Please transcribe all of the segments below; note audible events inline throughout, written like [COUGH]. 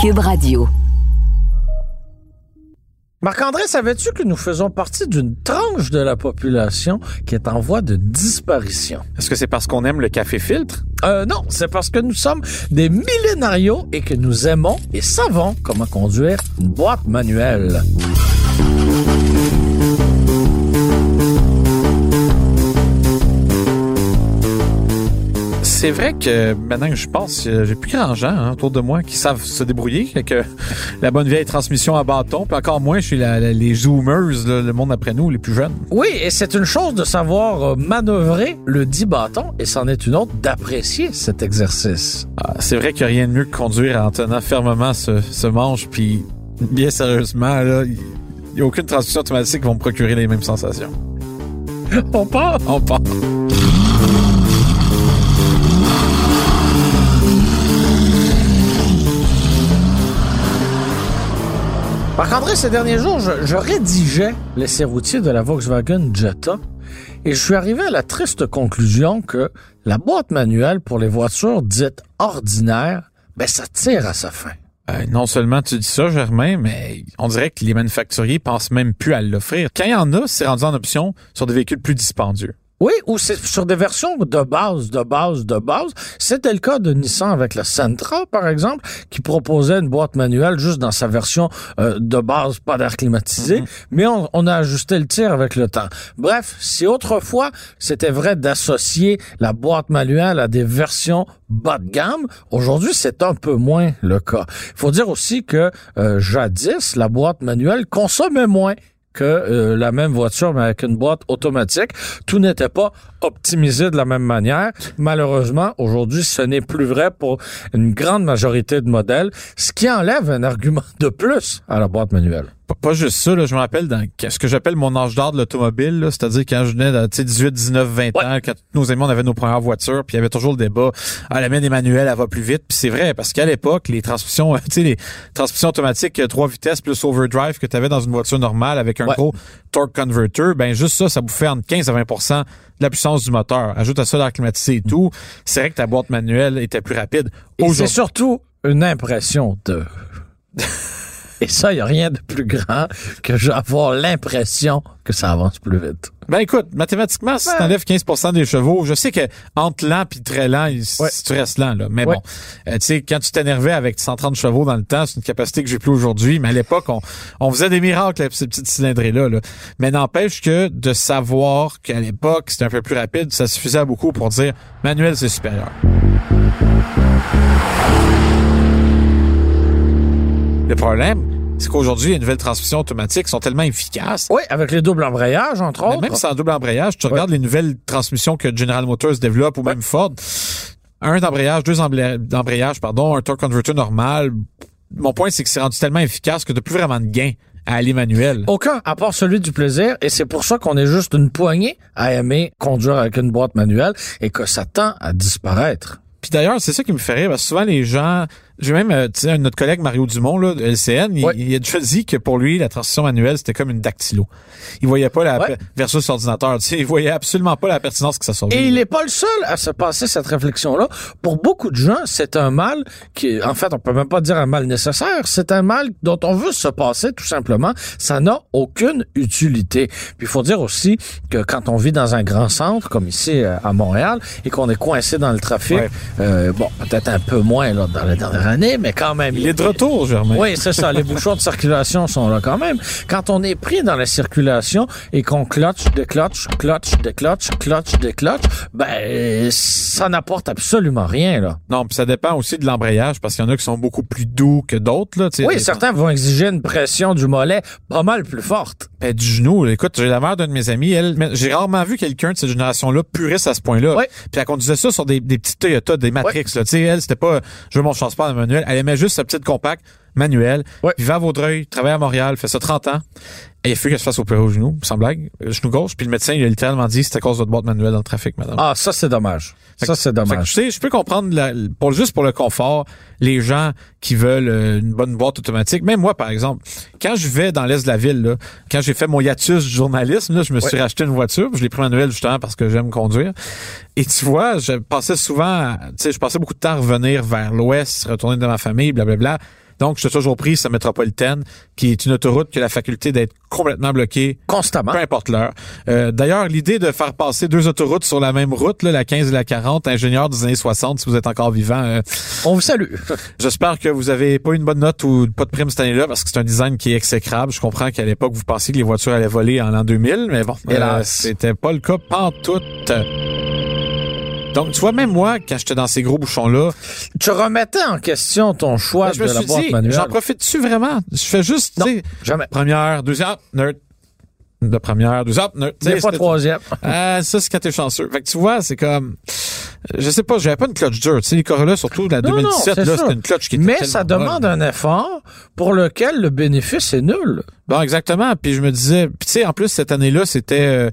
Cube Radio. Marc-André, savais-tu que nous faisons partie d'une tranche de la population qui est en voie de disparition? Est-ce que c'est parce qu'on aime le café filtre? Euh, non, c'est parce que nous sommes des millénarios et que nous aimons et savons comment conduire une boîte manuelle. C'est vrai que maintenant que je pense, euh, j'ai plus grand gens hein, autour de moi qui savent se débrouiller avec euh, la bonne vieille transmission à bâton. Puis encore moins, je suis la- la- les zoomers, là, le monde après nous, les plus jeunes. Oui, et c'est une chose de savoir euh, manœuvrer le dit bâton et c'en est une autre d'apprécier cet exercice. Ah, c'est vrai qu'il n'y a rien de mieux que conduire en tenant fermement ce, ce manche. Puis bien sérieusement, là, il n'y a aucune transmission automatique qui va me procurer les mêmes sensations. On part. On part. Marc-André, ces derniers jours, je, rédigeais l'essai routier de la Volkswagen Jetta et je suis arrivé à la triste conclusion que la boîte manuelle pour les voitures dites ordinaires, ben ça tire à sa fin. Euh, non seulement tu dis ça, Germain, mais on dirait que les manufacturiers pensent même plus à l'offrir. Quand il y en a, c'est rendu en option sur des véhicules plus dispendieux. Oui, ou c'est sur des versions de base, de base, de base. C'était le cas de Nissan avec la Sentra, par exemple, qui proposait une boîte manuelle juste dans sa version euh, de base, pas d'air climatisé, mais on, on a ajusté le tir avec le temps. Bref, si autrefois c'était vrai d'associer la boîte manuelle à des versions bas de gamme, aujourd'hui c'est un peu moins le cas. Il faut dire aussi que euh, jadis, la boîte manuelle consommait moins que euh, la même voiture, mais avec une boîte automatique. Tout n'était pas optimisé de la même manière. Malheureusement, aujourd'hui, ce n'est plus vrai pour une grande majorité de modèles, ce qui enlève un argument de plus à la boîte manuelle. Pas, juste ça, là, je me rappelle dans ce que j'appelle mon âge d'or de l'automobile, là, c'est-à-dire quand je venais de tu sais, 18, 19, 20 ans, quand nos amis, on avait nos premières voitures, puis il y avait toujours le débat, ah, la mienne est manuelle, elle va plus vite. Puis c'est vrai, parce qu'à l'époque, les transmissions, [LAUGHS] tu sais, les transmissions automatiques, euh, trois vitesses plus overdrive que tu avais dans une voiture normale avec un Ouais. gros torque converter, ben juste ça, ça bouffait entre 15 à 20% de la puissance du moteur. Ajoute à ça l'air climatisé et tout. C'est vrai que ta boîte manuelle était plus rapide. Et c'est surtout une impression de... Et ça, il n'y a rien de plus grand que d'avoir l'impression que ça avance plus vite. Ben écoute, mathématiquement, si Ouais. t'enlèves 15% des chevaux, je sais que entre lent puis très lent, Ouais. si tu restes lent, là. Mais Ouais. bon, euh, tu sais, quand tu t'énervais avec 130 chevaux dans le temps, c'est une capacité que j'ai plus aujourd'hui. Mais à l'époque, on, on faisait des miracles avec ces petites cylindrées-là. Là. Mais n'empêche que de savoir qu'à l'époque, c'était un peu plus rapide, ça suffisait à beaucoup pour dire manuel, c'est supérieur. Le problème, c'est qu'aujourd'hui, les nouvelles transmissions automatiques sont tellement efficaces Oui, avec les doubles embrayages, entre mais autres. même sans double embrayage, tu regardes les nouvelles transmissions que General Motors développe ou même Ford. Un d'embrayage, deux d'embrayage, pardon, un torque converter normal. Mon point, c'est que c'est rendu tellement efficace que t'as plus vraiment de gain à aller manuel. Aucun, à part celui du plaisir, et c'est pour ça qu'on est juste une poignée à aimer conduire avec une boîte manuelle et que ça tend à disparaître. Puis d'ailleurs, c'est ça qui me fait rire, parce que souvent les gens, j'ai même, euh, tu sais, notre collègue Mario Dumont, là, de LCN, il, Ouais. il a déjà dit que pour lui, la transition manuelle, c'était comme une dactylo. Il voyait pas la, Ouais. versus ordinateur, tu sais, il voyait absolument pas la pertinence que ça sortait. Et il n'est pas le seul à se passer cette réflexion-là. Pour beaucoup de gens, c'est un mal qui, en fait, on peut même pas dire un mal nécessaire. C'est un mal dont on veut se passer, tout simplement. Ça n'a aucune utilité. Puis il faut dire aussi que quand on vit dans un grand centre, comme ici euh, à Montréal, et qu'on est coincé dans le trafic, Ouais. euh, bon, peut-être un peu moins là, dans les dernières Mais quand même. Il est de retour, Germain. Oui, c'est ça. Les [LAUGHS] bouchons de circulation sont là quand même. Quand on est pris dans la circulation et qu'on clutch, déclutch, clutch, déclutch, clutch, déclutch, ben, ça n'apporte absolument rien, là. Non, puis ça dépend aussi de l'embrayage, parce qu'il y en a qui sont beaucoup plus doux que d'autres, là. Oui, certains vont exiger une pression du mollet pas mal plus forte. Ben, du genou. là. Écoute, j'ai la mère d'un de mes amis. Elle, j'ai rarement vu quelqu'un de cette génération-là puriste à ce point-là. Ouais. Puis elle conduisait ça sur des, des petites Toyota, des Matrix. Là. Tu sais, elle, c'était pas je veux mon manuel. Elle aimait juste sa petite compacte manuelle. Ouais. Vivait à Vaudreuil, travaillait à Montréal, fait ça 30 ans. Et il faut qu'elle se fasse opérer au genou, sans blague, le genou gauche. Puis le médecin, il a littéralement dit c'est à cause de votre boîte manuelle dans le trafic, madame. Ah, ça, c'est dommage. Ça, c'est Fait que, dommage. tu sais, je peux comprendre, la- pour juste pour le confort, les gens qui veulent euh, une bonne boîte automatique. Même moi, par exemple, quand je vais dans l'est de la ville, là, quand j'ai fait mon hiatus du journalisme, là, je me suis Ouais. racheté une voiture, je l'ai pris manuel justement parce que j'aime conduire. Et tu vois, je passais souvent, tu sais, je passais beaucoup de temps à revenir vers l'ouest, retourner dans ma famille, blablabla. Donc, je suis toujours pris sa métropolitaine, qui est une autoroute qui a la faculté d'être complètement bloquée Constamment. peu importe l'heure. Euh, D'ailleurs, l'idée de faire passer deux autoroutes sur la même route, là, la 15 et la 40, ingénieur des années 60, si vous êtes encore vivant, euh, [LAUGHS] On vous salue. [LAUGHS] j'espère que vous avez pas eu une bonne note ou pas de prime cette année-là, parce que c'est un design qui est exécrable. Je comprends qu'à l'époque, vous pensiez que les voitures allaient voler en l'an 2000, mais bon, euh, Hélas. c'était pas le cas pantoute. Donc, tu vois, même moi, quand j'étais dans ces gros bouchons-là, Tu remettais en question ton choix ben, je de me la suis boîte dit, manuelle. j'en profite-tu vraiment? Je fais juste, Non. Jamais. première, deuxième, nerd. De première. Tu sais, Des fois troisième. Ah, ça, c'est quand t'es chanceux. Fait que tu vois, c'est comme, je sais pas, j'avais pas une clutch dure. Tu sais, les Corolla, surtout la Non, non, 2017, c'est là, c'était une clutch qui était Mais ça demande bonne. un effort pour lequel le bénéfice est nul. Bon, exactement. Puis je me disais, puis tu sais, en plus cette année-là, c'était, euh,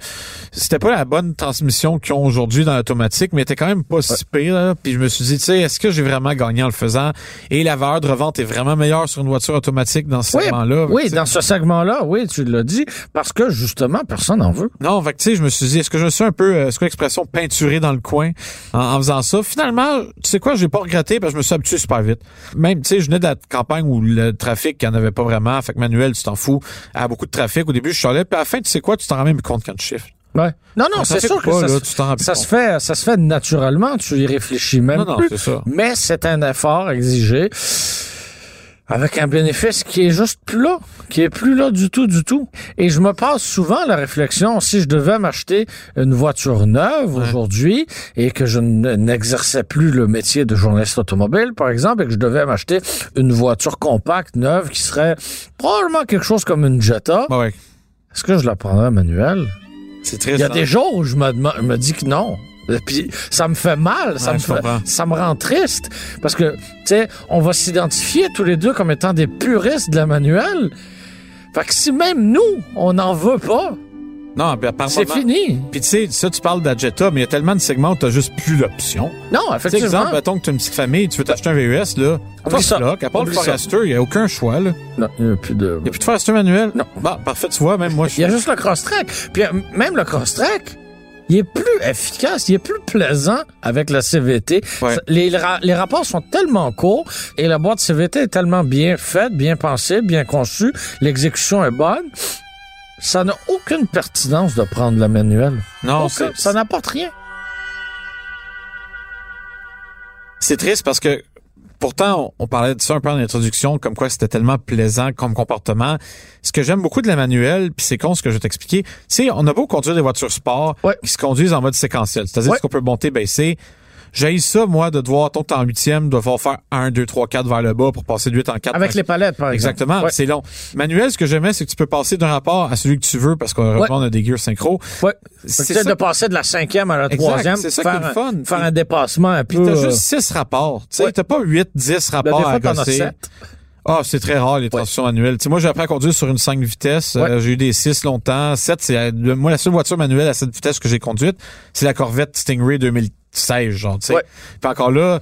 c'était pas la bonne transmission qu'ils ont aujourd'hui dans l'automatique, mais était quand même pas si pire. là. Puis je me suis dit, tu sais, est-ce que j'ai vraiment gagné en le faisant? Et la valeur de revente est vraiment meilleure sur une voiture automatique dans ce Oui, segment-là. Oui dans ce segment-là, oui, tu l'as dit, parce que justement, personne n'en veut. Non, fait que, tu sais, je me suis dit, est-ce que je me suis un peu, euh, est-ce que l'expression peinturé dans le coin en, en faisant ça? Finalement, tu sais quoi, j'ai pas regretté parce que je me suis habitué super vite. Même, tu sais, je venais de la campagne où le trafic, il y en avait pas vraiment. Fait que manuel, tu t'en fous. A beaucoup de trafic. Au début, je suis allé, puis à la fin, tu sais quoi, tu t'en rends même compte quand tu chiffres. Ouais. Non, non, c'est sûr que pas, ça, là, se- ça fait, ça se fait naturellement, tu y réfléchis même Non, non, plus. ça. Mais c'est un effort exigé avec un bénéfice qui est juste plus là, qui est plus là du tout, du tout. Et je me passe souvent la réflexion, si je devais m'acheter une voiture neuve aujourd'hui et que je n'exerçais plus le métier de journaliste automobile, par exemple, et que je devais m'acheter une voiture compacte, neuve, qui serait probablement quelque chose comme une Jetta, Bah ouais. est-ce que je la prendrais manuelle? C'est très Il y a des jours où je me, me dis que non. Puis ça me fait mal, ça, me fait- ça me rend triste. Parce que, tu sais, on va s'identifier tous les deux comme étant des puristes de la manuelle. Fait que si même nous, on n'en veut pas, Non, part c'est fini. Puis tu sais, ça, tu parles Jetta, mais il y a tellement de segments où t'as juste plus d'options. Non, effectivement. exemple, mettons que t'as une petite famille, tu veux t'acheter un VUS, là. Toi, ça. là, à part le. Forester, il y a aucun choix, là. Non, il n'y a plus de... Il y a plus de Forester manuel? Non. Bah, parfait, tu vois, même moi, je Il y a juste le cross-track. Puis euh, même le cross-track, il est plus efficace, il est plus plaisant avec la CVT. Ouais. Les, ra- les rapports sont tellement courts et la boîte CVT est tellement bien faite, bien pensée, bien conçue, l'exécution est bonne. Ça n'a aucune pertinence de prendre la manuelle. Non, Aucun. ça n'apporte rien. C'est triste parce que pourtant, on, on parlait de ça un peu en introduction, comme quoi c'était tellement plaisant comme comportement. Ce que j'aime beaucoup de la manuelle, puis c'est con ce que je vais t'expliquer, sais, on a beau conduire des voitures sport Ouais. qui se conduisent en mode séquentiel, c'est-à-dire Ouais. qu'on peut monter, baisser. J'ai ça, moi, de devoir, ton en huitième, de devoir faire un, deux, trois, quatre vers le bas pour passer de 8 en 4. Avec les palettes, par exemple. Exactement, Ouais. c'est long. Manuel, ce que j'aimais, c'est que tu peux passer d'un rapport à celui que tu veux parce qu'on Ouais. on a des gears synchro. Ouais. C'est de passer de la cinquième à la Exact, troisième. c'est ça faire qui est fun. Faire un dépassement un Puis t'as euh, juste six rapports. Tu sais, t'as pas huit, dix ben, rapports des fois, à gosser. Ah, c'est très rare, les transmissions manuelles. Tu sais, moi, j'ai appris à conduire sur une 5 vitesses. Ouais. Euh, j'ai eu des 6 longtemps. 7, c'est, euh, moi, la seule voiture manuelle à cette vitesse que j'ai conduite, c'est la Corvette Stingray 2016, genre, tu sais. Ouais. Puis encore là,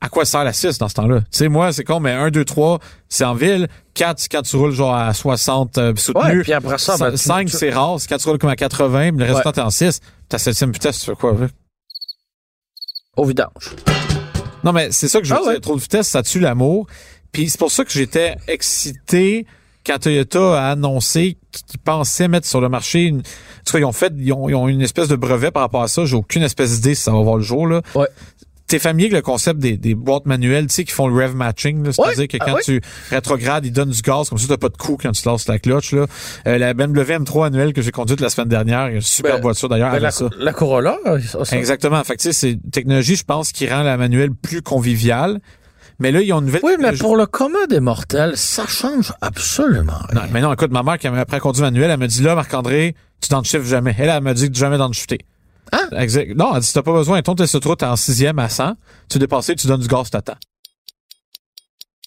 à quoi sert la 6 dans ce temps-là? Tu sais, moi, c'est con, mais 1, 2, 3, c'est en ville. 4, c'est quand tu roules genre à 60 euh, Ouais, soutenu. puis après ça, ben, tu- 5, tu- c'est rare. Quand tu roules comme à 80, mais le reste du temps, t'es en 6. Ta septième vitesse, tu fais quoi avec? Au vidange. Non, mais c'est ça que je veux Ah dire. ouais. Trop de vitesse, ça tue l'amour. Puis c'est pour ça que j'étais excité quand Toyota a annoncé qu'ils pensaient mettre sur le marché une... En tout cas, ils ont fait, ils ont, ils ont une espèce de brevet par rapport à ça. J'ai aucune espèce d'idée si ça va voir le jour, là. Ouais. t'es familier avec le concept des, des boîtes manuelles, tu sais, qui font le rev matching, là, c'est-à-dire Ouais, que ah quand ouais. tu rétrogrades, ils donnent du gaz, comme ça t'as pas de coup quand tu lances la clutch, là. Euh, la BMW M3 annuelle que j'ai conduite la semaine dernière, une super Ben, voiture d'ailleurs, Ben, avec la, ça. la Corolla, ça, ça. Exactement. Fait tu sais, c'est une technologie, je pense, qui rend la manuelle plus conviviale. Mais là, ils ont une nouvelle Oui, mais pour le commun des mortels, ça change absolument rien. Non, mais non, écoute, ma mère, qui avait après conduit manuel, elle me dit là, Marc-André, tu downshifts jamais. Elle, elle me dit que jamais downshifter. Hein? Exact. Non, elle dit, t'as pas besoin. Ton test de route, en sixième à 100. Tu dépassé, tu donnes du gaz, t'attends.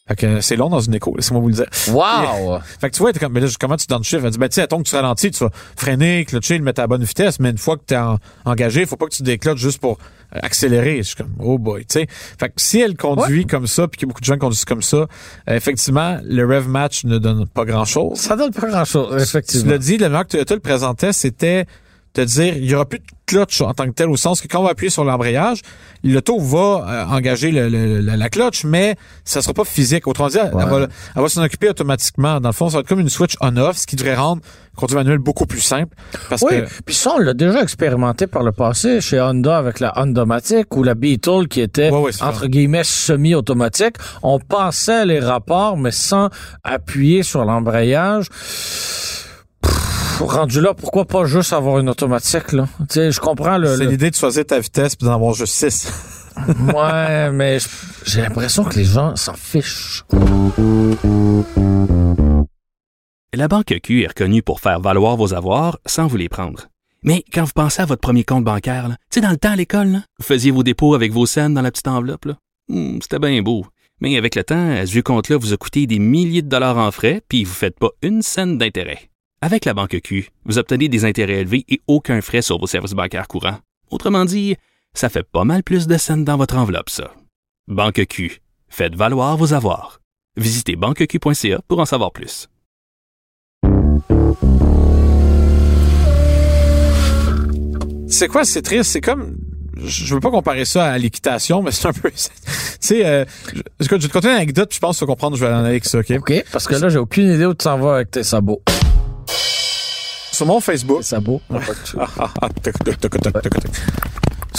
Fait que c'est long dans une écho, laissez-moi vous le dire. Wow! [LAUGHS] Fait que tu vois, t'es comme, mais là, comment tu downshift? Elle dit, ben, tu sais, attends que tu ralentis, tu vas freiner, clutcher, le mettre à la bonne vitesse, mais une fois que t'es en- engagé, faut pas que tu décloches juste pour euh, accélérer. Je suis comme, oh boy, tu sais. Fait que si elle conduit comme ça, puis que beaucoup de gens conduisent comme ça, euh, effectivement, le rev match ne donne pas grand chose. Ça donne pas grand-chose, Tu effectivement. l'as dit, la manière que Toyota le présentait, c'était de dire il y aura plus de clutch en tant que tel, au sens que quand on va appuyer sur l'embrayage, l'auto va euh, engager le- le- la, la clutch, mais ça sera pas physique. Autrement dit, elle, Ouais. va, elle va s'en occuper automatiquement. Dans le fond, ça va être comme une switch on-off, ce qui devrait rendre le conduite manuel beaucoup plus simple. Parce Oui, que puis ça, on l'a déjà expérimenté par le passé chez Honda avec la Honda-Matic ou la Beetle qui était, Ouais, ouais, c'est entre guillemets, semi-automatique. On passait les rapports, mais sans appuyer sur l'embrayage. Rendu là, pourquoi pas juste avoir une automatique, là? Tu sais, je comprends le... c'est le- l'idée de choisir ta vitesse puis d'en avoir juste 6. [LAUGHS] Ouais, mais j'ai l'impression que les gens s'en fichent. La Banque Q est reconnue pour faire valoir vos avoirs sans vous les prendre. Mais quand vous pensez à votre premier compte bancaire, là, tu sais, dans le temps à l'école, là, vous faisiez vos dépôts avec vos scènes dans la petite enveloppe. là. Hmm, C'était bien beau. Mais avec le temps, ce vieux compte-là vous a coûté des milliers de dollars en frais, puis vous ne faites pas une scène d'intérêt. Avec la Banque Q, vous obtenez des intérêts élevés et aucun frais sur vos services bancaires courants. Autrement dit, ça fait pas mal plus de scènes dans votre enveloppe, ça. Banque Q. Faites valoir vos avoirs. Visitez banqueq.ca pour en savoir plus. C'est quoi, c'est triste, c'est comme je veux pas comparer ça à l'équitation, mais c'est un peu. [LAUGHS] Tu sais, euh, je, je vais te conter une anecdote, puis je pense que tu vas comprendre où je vais aller en avec ça, OK? OK? Parce que là, j'ai aucune idée où tu t'en vas avec tes sabots. Sur mon Facebook, Tes sabots? Ah,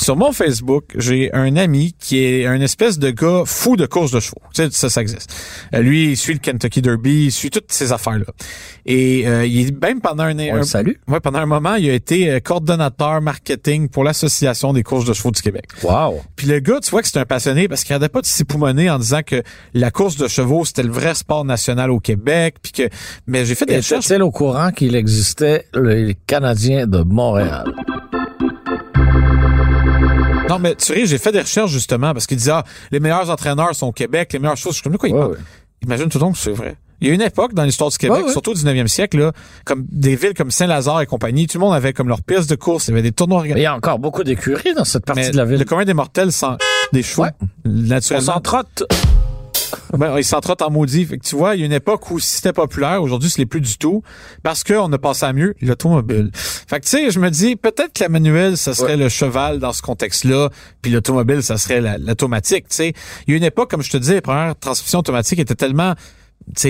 Sur mon Facebook, j'ai un ami qui est un espèce de gars fou de course de chevaux. Tu sais, ça, ça existe. Euh, lui, il suit le Kentucky Derby, il suit toutes ces affaires-là. Et euh, il est même pendant un, un- le salue. ouais, pendant un moment, il a été euh, coordonnateur marketing pour l'association des courses de chevaux du Québec. Wow! Puis le gars, tu vois que c'est un passionné parce qu'il n'arrêtait pas de s'époumoner en disant que la course de chevaux, c'était le vrai sport national au Québec. Puis que, mais j'ai fait des recherches. Était-il au courant qu'il existait les Canadiens de Montréal? Non, mais tu sais, j'ai fait des recherches justement parce qu'il disait, ah, les meilleurs entraîneurs sont au Québec, les meilleures choses. Je suis comme, de quoi il Ouais, parle? ouais. Imagine tout que c'est vrai. Il y a une époque dans l'histoire du Québec, Ouais, surtout au 19e siècle, là, comme des villes comme Saint-Lazare et compagnie, tout le monde avait comme leur piste de course, il y avait des tournois il y a encore beaucoup d'écuries dans cette partie Mais de la ville. le commun des mortels sans des chevaux, Ouais. On naturellement. s'en trotte. [LAUGHS] Ben, ils en maudit. Fait que tu vois, il y a une époque où si c'était populaire, aujourd'hui, ce n'est plus du tout, parce qu'on a passé à mieux l'automobile. Fait que tu sais, je me dis, peut-être que la manuelle, ça serait le cheval dans ce contexte-là, puis l'automobile, ça serait la- l'automatique, tu sais. Il y a une époque, comme je te dis, les premières transmissions automatiques étaient tellement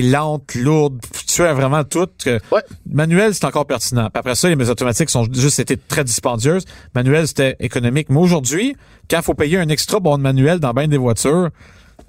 lentes, lourdes, tu as vraiment tout. Que Ouais. Manuel, c'est encore pertinent. Puis après ça, les automatiques sont juste été très dispendieuses. Manuel, c'était économique. Mais aujourd'hui, quand il faut payer un extra bon de manuel dans bien des voitures,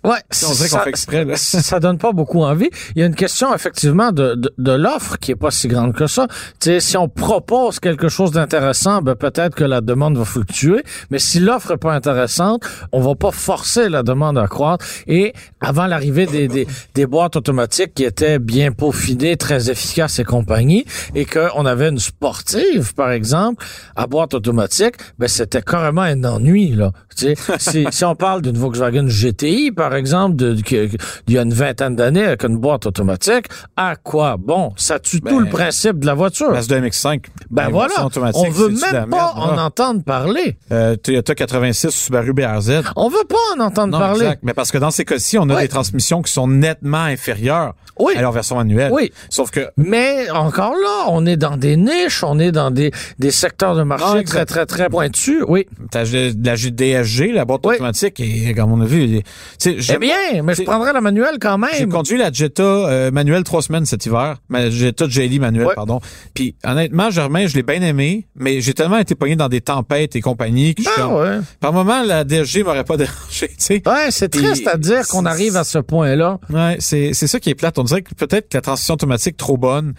Ouais, on dirait qu'on fait exprès, là. ça donne pas beaucoup envie. Il y a une question effectivement de, de, de l'offre qui est pas si grande que ça. Tu sais, si on propose quelque chose d'intéressant, ben peut-être que la demande va fluctuer. Mais si l'offre est pas intéressante, on va pas forcer la demande à croître. Et avant l'arrivée des, des, des boîtes automatiques qui étaient bien peaufinées, très efficaces et compagnie, et qu'on avait une sportive, par exemple, à boîte automatique, ben c'était carrément un ennui là. Tu sais, si, si on parle d'une Volkswagen GTI, par exemple, d'il y a une vingtaine d'années avec une boîte automatique, à quoi bon? Ça tue tout Ben, le principe de la voiture. Mazda MX-5. Ben la voilà, on veut la même pas merde, en là? entendre parler. Euh, Toyota 86 Subaru BRZ. On veut pas en entendre Non, parler. exact. Mais parce que dans ces cas-ci, on a des transmissions qui sont nettement inférieures Oui. à leur version manuelle. Oui. Sauf que Mais encore là, on est dans des niches, on est dans des, des secteurs de marché Ah, très, très, très pointus. Oui. la DSG, la boîte Oui. automatique, et comme on a vu, tu sais, j'ai- C'est bien, mais je j'ai- prendrais la manuelle quand J'ai même. conduit la Jetta euh, manuelle trois semaines cet hiver. Ma Jetta Jelly manuelle, Ouais. pardon. Puis honnêtement, Germain, je l'ai bien aimé, mais j'ai tellement été pogné dans des tempêtes et compagnie que je Ah ouais. par moment, la DSG m'aurait pas [LAUGHS] dérangé, tu sais. Ouais, c'est triste à dire qu'on arrive à ce point-là. Ouais, c'est c'est ça qui est plate. On dirait que peut-être que la transition automatique trop bonne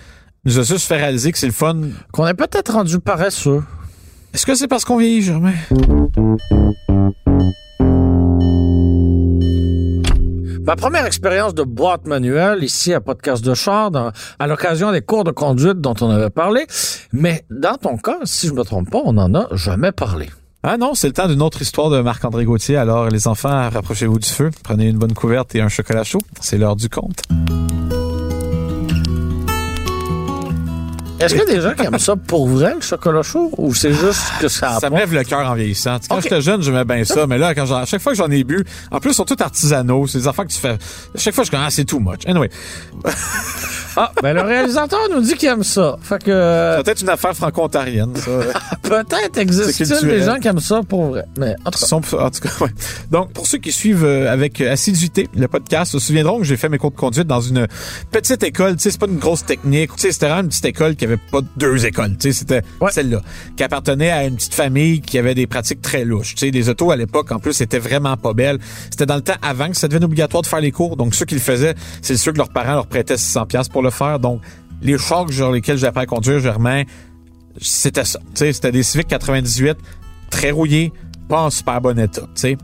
nous a juste fait réaliser que c'est le fun. Qu'on est peut-être rendu paresseux. Est-ce que c'est parce qu'on vieillit, Germain? Ma première expérience de boîte manuelle ici à Podcast de Char, dans- à l'occasion des cours de conduite dont on avait parlé. Mais dans ton cas, si je me trompe pas, on n'en a jamais parlé. Ah non, c'est le temps d'une autre histoire de Marc-André Gauthier. Alors, les enfants, rapprochez-vous du feu. Prenez une bonne couverte et un chocolat chaud. C'est l'heure du compte. Est-ce qu'il y a des gens qui aiment ça pour vrai, le chocolat chaud, ou c'est juste que ça Ça me lève le cœur en vieillissant. Quand j'étais jeune, j'aimais bien ça, mais là, quand à chaque fois que j'en ai bu, en plus, ils sont tous artisanaux. C'est des affaires que tu fais. À chaque fois, je commence, ah, c'est too much. Anyway, Ah, ben le réalisateur nous dit qu'il aime ça. Fait que euh, c'est peut-être une affaire franco-ontarienne, ça. [LAUGHS] peut-être existe-t-il des gens qui aiment ça pour vrai. Mais en tout cas, Sont- en tout cas, ouais. Donc, pour ceux qui suivent euh, avec euh, assiduité le podcast, se souviendront que j'ai fait mes cours de conduite dans une petite école. Tu sais, c'est pas une grosse technique. Tu sais, c'était vraiment une petite école qui avait pas deux écoles. Tu sais, c'était Ouais. celle-là. Qui appartenait à une petite famille qui avait des pratiques très louches. Tu sais, les autos à l'époque, en plus, étaient vraiment pas belles. C'était dans le temps avant que ça devienne obligatoire de faire les cours. Donc, ceux qui le faisaient, c'est ceux que leurs parents leur prêtaient 600 pièces pour le faire. Donc, les chocs sur lesquels j'ai appris à conduire, Germain, c'était ça. Tu sais, c'était des Civic 98 très rouillés, pas en super bon état, tu sais.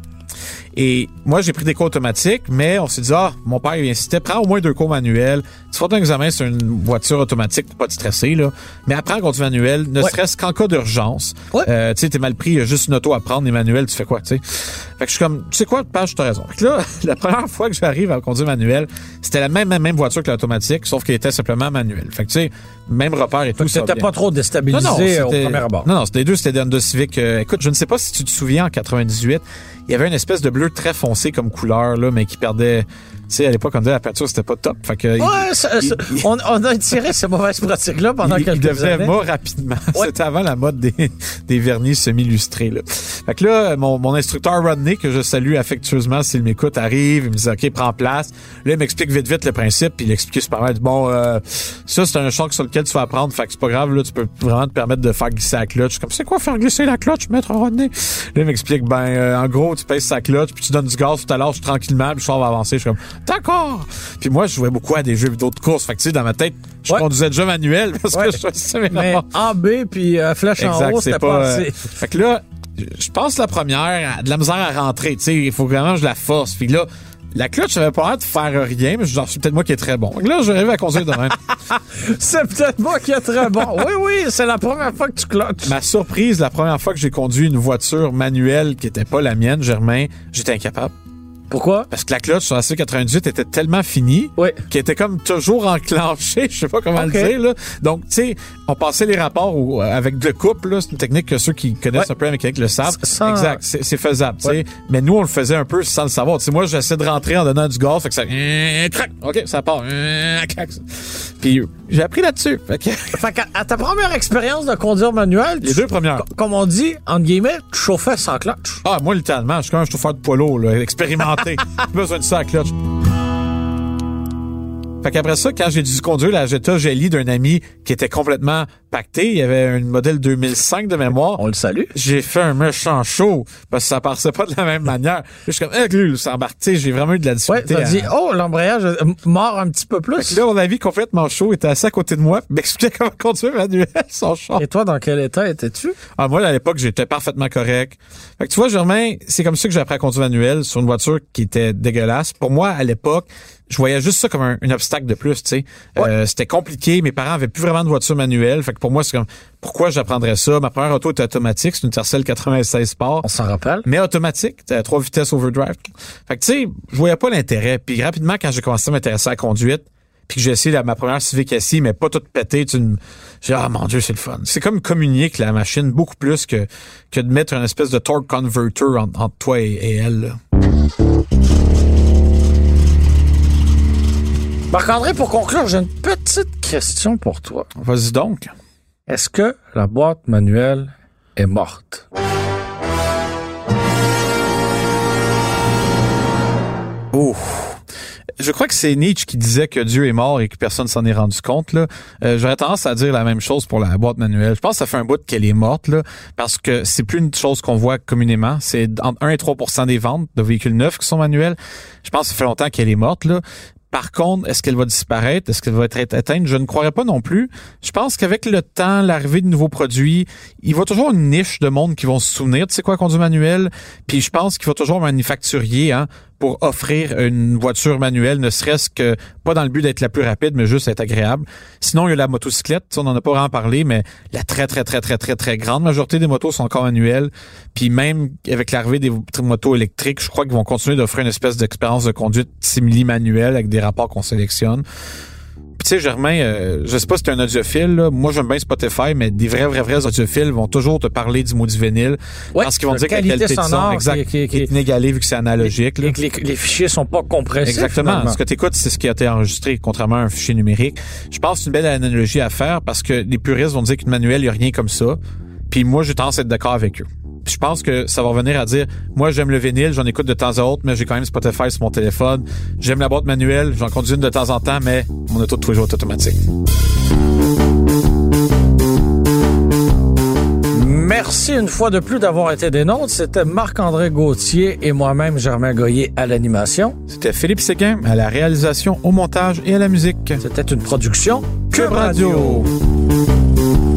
Et moi, j'ai pris des cours automatiques, mais on s'est dit, ah, mon père, il insistait, prends au moins deux cours manuels. Tu feras un examen sur une voiture automatique pour pas te stresser, là. Mais apprends à conduire manuel, ne Ouais. serait-ce qu'en cas d'urgence. Ouais. Euh, tu sais, t'es mal pris, il y a juste une auto à prendre, les manuels, tu fais quoi, tu sais? Fait que je suis comme, tu sais quoi, page, t'as raison. Fait que là, [LAUGHS] la première fois que j'arrive à conduire manuel, c'était la même, même, même voiture que l'automatique, sauf qu'elle était simplement manuelle. Fait que tu sais, même repère et tout. ça c'était pas trop déstabilisé au c'était- premier abord. Non, non, c'était les deux, c'était des Honda Civic. euh, écoute, je ne sais pas si tu te souviens, en 98, il y avait une espèce de bleu très foncé comme couleur, là, mais qui perdait... Sais, à l'époque, on disait la peinture, c'était pas top. Fait que... il- Ouais, ça- il- ça- il- on, on a tiré ces mauvaises pratiques-là pendant il, il quelques devenait années. mort rapidement. [LAUGHS] Ouais. C'était avant la mode des, des vernis semi-lustrés. Là. Fait que là, mon, mon instructeur Rodney, que je salue affectueusement s'il m'écoute, arrive, il me dit OK, prends place. Là, il m'explique vite vite le principe, puis il explique super bien. Il dit, Bon, euh, ça, c'est un choc sur lequel tu vas apprendre. Fait que c'est pas grave, là, tu peux vraiment te permettre de faire glisser la clutch. Je suis Comme c'est quoi faire glisser la clutch, maître Rodney? Là, il m'explique, ben, euh, en gros, tu pèses sa clutch, puis tu donnes du gaz tout à l'heure, tranquillement, puis le char va avancer. Je suis comme D'accord! Puis moi, je jouais beaucoup à des jeux vidéo de course. Fait que tu sais, dans ma tête, je Ouais. conduisais déjà manuel parce Ouais. que je choisissais mes Mais en B puis euh, flèche en haut, c'était pas. pas euh, fait que là, je passe la première, de la misère à rentrer. Tu sais, il faut vraiment que je la force. Puis là, la clutch, j'avais pas l'air de faire rien, mais genre, c'est peut-être moi qui est très bon. Fait que là, j'arrive à conduire de même. [LAUGHS] C'est peut-être moi qui est très bon. Oui, oui, c'est la première fois que tu clutches. Ma surprise, la première fois que j'ai conduit une voiture manuelle qui était pas la mienne, Germain, j'étais incapable. Pourquoi? Parce que la clutch sur la C98 était tellement finie Oui. qui était comme toujours enclenchée, [LAUGHS] je sais pas comment le dire là. Donc tu sais, on passait les rapports au- avec le couple là, c'est une technique que ceux qui connaissent Ouais. un peu mécanique le savent. Sans- Exact, c'est faisable. Ouais. Mais nous on le faisait un peu sans le savoir. Sais moi j'essaie de rentrer en donnant du gaz, fait que ça euh. OK, ça part. euh. Puis j'ai appris là-dessus. Fait que [LAUGHS] Fait qu'à à ta première expérience de conduire manuel, les tu- deux premières. co- comme on dit, entre guillemets, tu chauffais sans clutch. Ah, moi, littéralement, je suis comme un chauffeur de polo, là, expérimenté. [LAUGHS] J'ai besoin de ça à clutch. Fait qu'après ça, quand j'ai dû conduire la Jetta Jelly d'un ami qui était complètement il y avait une modèle 2005 de mémoire. On le salue. J'ai fait un méchant show parce que ça passait pas de la même manière. Je suis comme, eh, lui, ça embarque, j'ai vraiment eu de la Ouais, difficulté. t'as à- dit, oh, l'embrayage mord un petit peu plus. Là, mon ami complètement chaud était assis à côté de moi, m'expliquait comment conduire manuel son char. Et toi, dans quel état étais-tu? Ah, moi, à l'époque, j'étais parfaitement correct. Fait que tu vois, Germain, c'est comme ça que j'ai appris à conduire manuel sur une voiture qui était dégueulasse. Pour moi, à l'époque, je voyais juste ça comme un, un obstacle de plus, tu sais. Euh, c'était compliqué. Mes parents avaient plus vraiment de voiture manuelle. Fait que pour moi, c'est comme, pourquoi j'apprendrais ça? Ma première auto était automatique. C'est une Tercel 96 Sport. On s'en rappelle. Mais automatique, t'as trois vitesses overdrive. Fait que tu sais, je voyais pas l'intérêt. Puis rapidement, quand j'ai commencé à m'intéresser à la conduite, puis que j'ai essayé la, ma première Civic SI, mais pas toute pétée, tu me- j'ai dit, ah mon dieu, c'est le fun. C'est comme communier avec la machine beaucoup plus que, que de mettre une espèce de torque converter entre, entre toi et, et elle. là. Marc-André, pour conclure, j'ai une petite question pour toi. Vas-y donc. Est-ce que la boîte manuelle est morte? Oh. Je crois que c'est Nietzsche qui disait que Dieu est mort et que personne s'en est rendu compte. Là. Euh, J'aurais tendance à dire la même chose pour la boîte manuelle. Je pense que ça fait un bout qu'elle est morte là, parce que c'est plus une chose qu'on voit communément. C'est entre 1 et 3% des ventes de véhicules neufs qui sont manuels. Je pense que ça fait longtemps qu'elle est morte. Là. Par contre, est-ce qu'elle va disparaître? Est-ce qu'elle va être éteinte? Je ne croirais pas non plus. Je pense qu'avec le temps, l'arrivée de nouveaux produits, il va toujours une niche de monde qui vont se souvenir de c'est quoi conduire manuel? Puis je pense qu'il va toujours manufacturier hein, pour offrir une voiture manuelle, ne serait-ce que pas dans le but d'être la plus rapide, mais juste être agréable. Sinon, il y a la motocyclette, on n'en a pas vraiment parlé, mais la très, très, très, très, très, très grande majorité des motos sont encore manuelles. Puis même avec l'arrivée des motos électriques, je crois qu'ils vont continuer d'offrir une espèce d'expérience de conduite simili-manuelle avec des rapports qu'on sélectionne tu sais, Germain, euh, je sais pas si tu es un audiophile, là. moi j'aime bien Spotify, mais des vrais, vrais, vrais audiophiles vont toujours te parler du mot du vinyle. parce qu'ils vont dire que la qualité de son exact, qui, qui, est inégalée vu que c'est analogique. Et que les, les, fichiers sont pas compressés. Exactement. Ce que tu écoutes, c'est ce qui a été enregistré, contrairement à un fichier numérique. Je pense que c'est une belle analogie à faire parce que les puristes vont dire qu'une manuel, il n'y a rien comme ça. Puis moi, j'ai tendance à être d'accord avec eux je pense que ça va revenir à dire, moi j'aime le vinyle, j'en écoute de temps à autre, mais j'ai quand même Spotify sur mon téléphone. J'aime la boîte manuelle, j'en conduis une de temps en temps, mais mon auto de toujours est automatique. Merci une fois de plus d'avoir été des nôtres. C'était Marc-André Gauthier et moi-même, Germain Goyer, à l'animation. C'était Philippe Séguin à la réalisation, au montage et à la musique. C'était une production Cube Radio. Radio.